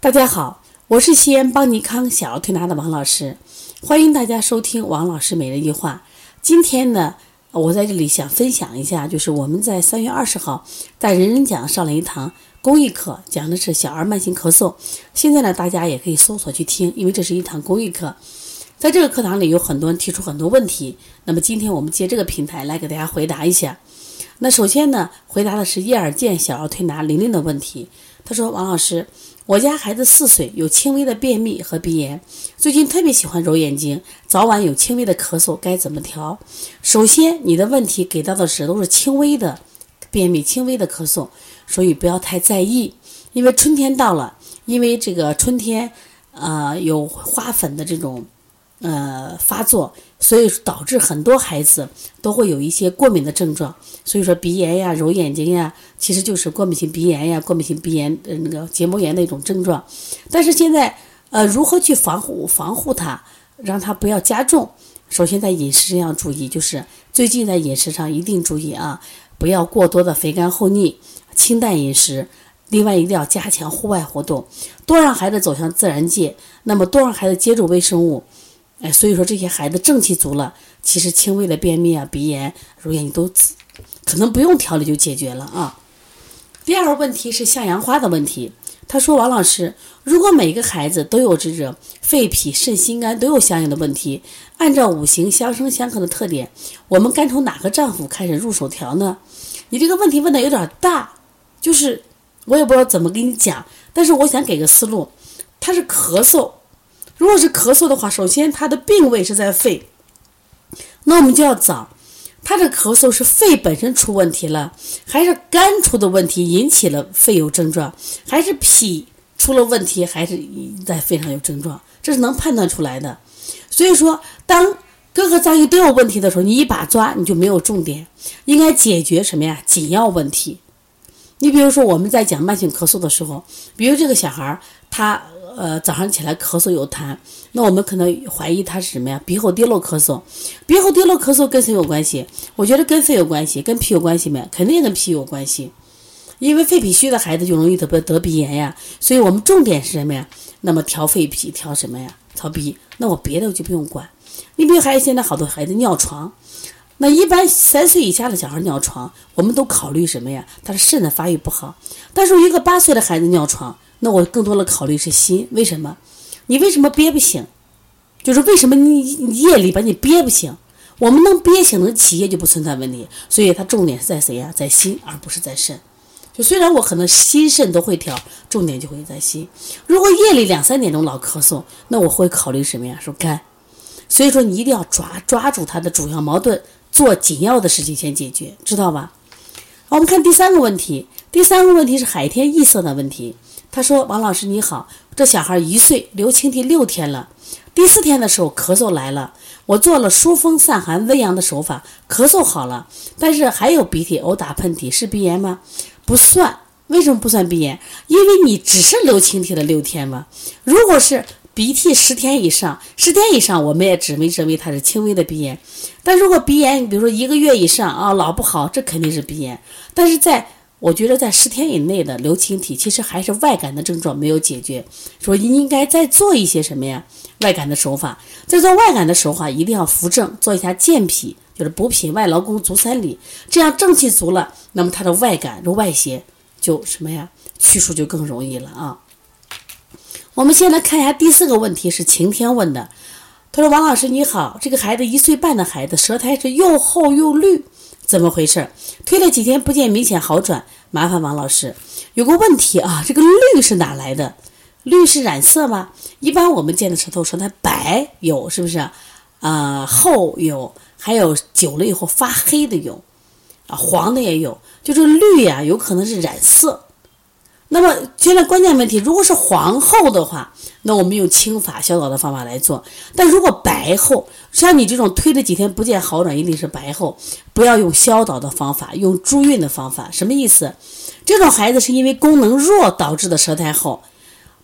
大家好，我是西安邦尼康小儿推拿的王老师，欢迎大家收听王老师每日一句话。今天呢，我在这里想分享一下，就是我们在三月二十号在人人讲上了一堂公益课，讲的是小儿慢性咳嗽。现在呢，大家也可以搜索去听，因为这是一堂公益课。在这个课堂里，有很多人提出很多问题，那么今天我们借这个平台来给大家回答一下。那首先呢，回答的是叶尔健小儿推拿玲玲的问题。他说：“王老师，我家孩子四岁，有轻微的便秘和鼻炎，最近特别喜欢揉眼睛，早晚有轻微的咳嗽，该怎么调？”首先，你的问题给到的是都是轻微的便秘、轻微的咳嗽，所以不要太在意，因为春天到了，因为这个春天，呃，有花粉的这种。呃，发作，所以导致很多孩子都会有一些过敏的症状。所以说鼻炎呀、揉眼睛呀，其实就是过敏性鼻炎呀、过敏性鼻炎呃那个结膜炎的一种症状。但是现在，呃，如何去防护防护它，让它不要加重？首先在饮食上要注意，就是最近在饮食上一定注意啊，不要过多的肥甘厚腻，清淡饮食。另外，一定要加强户外活动，多让孩子走向自然界，那么多让孩子接触微生物。哎，所以说这些孩子正气足了，其实轻微的便秘啊、鼻炎、揉眼睛都可能不用调理就解决了啊。第二个问题是向阳花的问题。他说：“王老师，如果每个孩子都有这个肺脾肾心肝都有相应的问题，按照五行相生相克的特点，我们该从哪个脏腑开始入手调呢？”你这个问题问的有点大，就是我也不知道怎么跟你讲，但是我想给个思路，他是咳嗽。如果是咳嗽的话，首先它的病位是在肺，那我们就要找，他的咳嗽是肺本身出问题了，还是肝出的问题引起了肺有症状，还是脾出了问题，还是在肺上有症状，这是能判断出来的。所以说，当各个脏器都有问题的时候，你一把抓你就没有重点，应该解决什么呀？紧要问题。你比如说我们在讲慢性咳嗽的时候，比如这个小孩儿他。呃，早上起来咳嗽有痰，那我们可能怀疑他是什么呀？鼻后滴漏咳嗽，鼻后滴漏咳嗽跟谁有关系？我觉得跟肺有关系，跟脾有关系没？肯定跟脾有关系，因为肺脾虚的孩子就容易得得鼻炎呀。所以我们重点是什么呀？那么调肺脾，调什么呀？调鼻。那我别的就不用管。你比如还有现在好多孩子尿床，那一般三岁以下的小孩尿床，我们都考虑什么呀？他的肾的发育不好。但是一个八岁的孩子尿床。那我更多的考虑是心，为什么？你为什么憋不醒？就是为什么你夜里把你憋不醒？我们能憋醒，能起夜就不存在问题。所以它重点是在谁呀？在心，而不是在肾。就虽然我可能心肾都会调，重点就会在心。如果夜里两三点钟老咳嗽，那我会考虑什么呀？说肝。所以说你一定要抓抓住它的主要矛盾，做紧要的事情先解决，知道吧？好，我们看第三个问题。第三个问题是海天异色的问题。他说：“王老师你好，这小孩一岁，流清涕六天了，第四天的时候咳嗽来了，我做了疏风散寒温阳的手法，咳嗽好了，但是还有鼻涕、偶打、喷嚏，是鼻炎吗？不算，为什么不算鼻炎？因为你只是流清涕了六天嘛。如果是鼻涕十天以上，十天以上，我们也只没认为它是轻微的鼻炎。但如果鼻炎，比如说一个月以上啊，老不好，这肯定是鼻炎。但是在我觉得在十天以内的流清涕，其实还是外感的症状没有解决，说应该再做一些什么呀？外感的手法，在做外感的手法一定要扶正，做一下健脾，就是补脾外劳宫足三里，这样正气足了，那么它的外感、外邪就什么呀？去除就更容易了啊。我们先来看一下第四个问题，是晴天问的，他说：“王老师你好，这个孩子一岁半的孩子，舌苔是又厚又绿。”怎么回事？推了几天不见明显好转，麻烦王老师。有个问题啊，这个绿是哪来的？绿是染色吗？一般我们见的舌头说它白有，是不是？啊，厚有，还有久了以后发黑的有，啊，黄的也有。就这绿呀，有可能是染色。那么现在关键问题，如果是黄厚的话，那我们用清法消导的方法来做；但如果白厚，像你这种推了几天不见好转，一定是白厚，不要用消导的方法，用助运的方法。什么意思？这种孩子是因为功能弱导致的舌苔厚，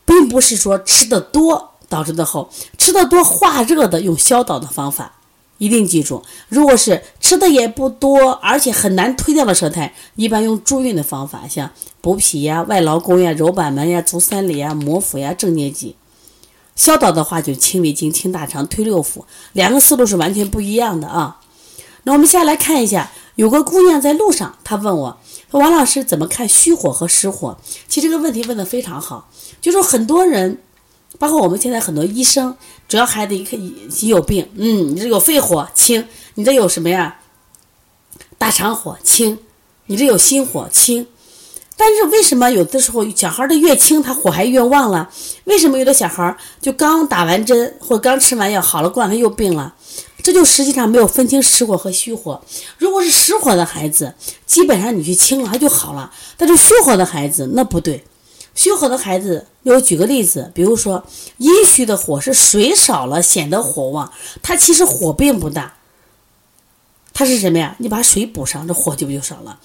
并不是说吃的多导致的厚。吃的多化热的，用消导的方法，一定记住。如果是吃的也不多，而且很难推掉的舌苔，一般用助运的方法，像补脾呀、外劳宫呀、揉板门呀、足三里呀、摩腹呀、正捏脊。消导的话就清胃经、清大肠、推六腑，两个思路是完全不一样的啊。那我们下来看一下，有个姑娘在路上，她问我说：“王老师怎么看虚火和实火？”其实这个问题问的非常好，就说很多人，包括我们现在很多医生，只要孩子一看一有病，嗯，你这有肺火清，你这有什么呀？大肠火清，你这有心火清。但是为什么有的时候小孩的越轻，他火还越旺了？为什么有的小孩就刚打完针或刚吃完药好了，过两天又病了？这就实际上没有分清实火和虚火。如果是实火的孩子，基本上你去清了他就好了。但是虚火的孩子那不对，虚火的孩子，我举个例子，比如说阴虚的火是水少了显得火旺，他其实火并不大，它是什么呀？你把水补上，这火就不就少了。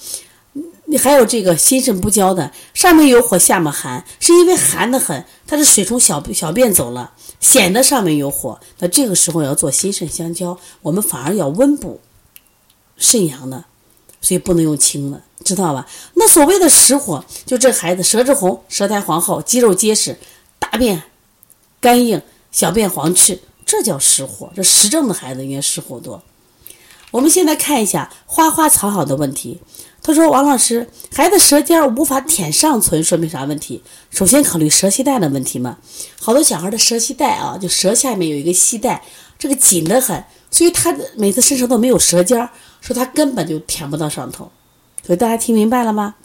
你还有这个心肾不交的，上面有火，下面寒，是因为寒得很，它是水从小小便走了，显得上面有火。那这个时候要做心肾相交，我们反而要温补肾阳的，所以不能用清的，知道吧？那所谓的实火，就这孩子舌质红，舌苔黄厚，肌肉结实，大便干硬，小便黄赤，这叫实火。这实症的孩子应该实火多。我们现在看一下花花草草的问题。他说：“王老师，孩子舌尖无法舔上唇，说明啥问题？首先考虑舌系带的问题嘛。好多小孩的舌系带啊，就舌下面有一个系带，这个紧得很，所以他每次伸舌头没有舌尖，说他根本就舔不到上头。所以大家听明白了吗？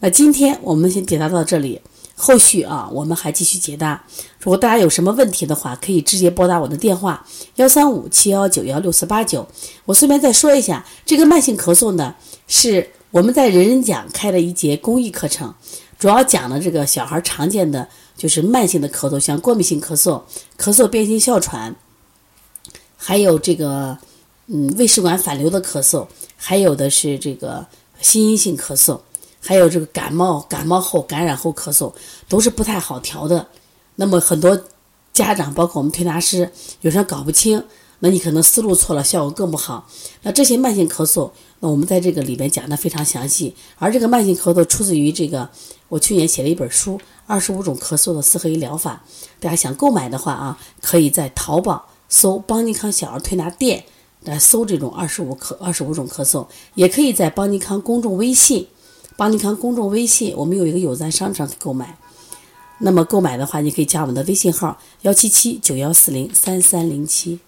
那今天我们先解答到这里，后续啊，我们还继续解答。如果大家有什么问题的话，可以直接拨打我的电话幺三五七幺九幺六四八九。我顺便再说一下，这个慢性咳嗽呢是。”我们在人人讲开了一节公益课程，主要讲的这个小孩常见的就是慢性的咳嗽，像过敏性咳嗽、咳嗽变性哮喘，还有这个嗯胃食管反流的咳嗽，还有的是这个心因性咳嗽，还有这个感冒感冒后感染后咳嗽，都是不太好调的。那么很多家长，包括我们推拿师，有时候搞不清。那你可能思路错了，效果更不好。那这些慢性咳嗽，那我们在这个里边讲的非常详细。而这个慢性咳嗽出自于这个，我去年写了一本书《二十五种咳嗽的四合一疗法》。大家想购买的话啊，可以在淘宝搜“邦尼康小儿推拿店”来搜这种二十五咳二十五种咳嗽，也可以在邦尼康公众微信、帮你看公众微信，我们有一个有赞商城购买。那么购买的话，你可以加我们的微信号：幺七七九幺四零三三零七。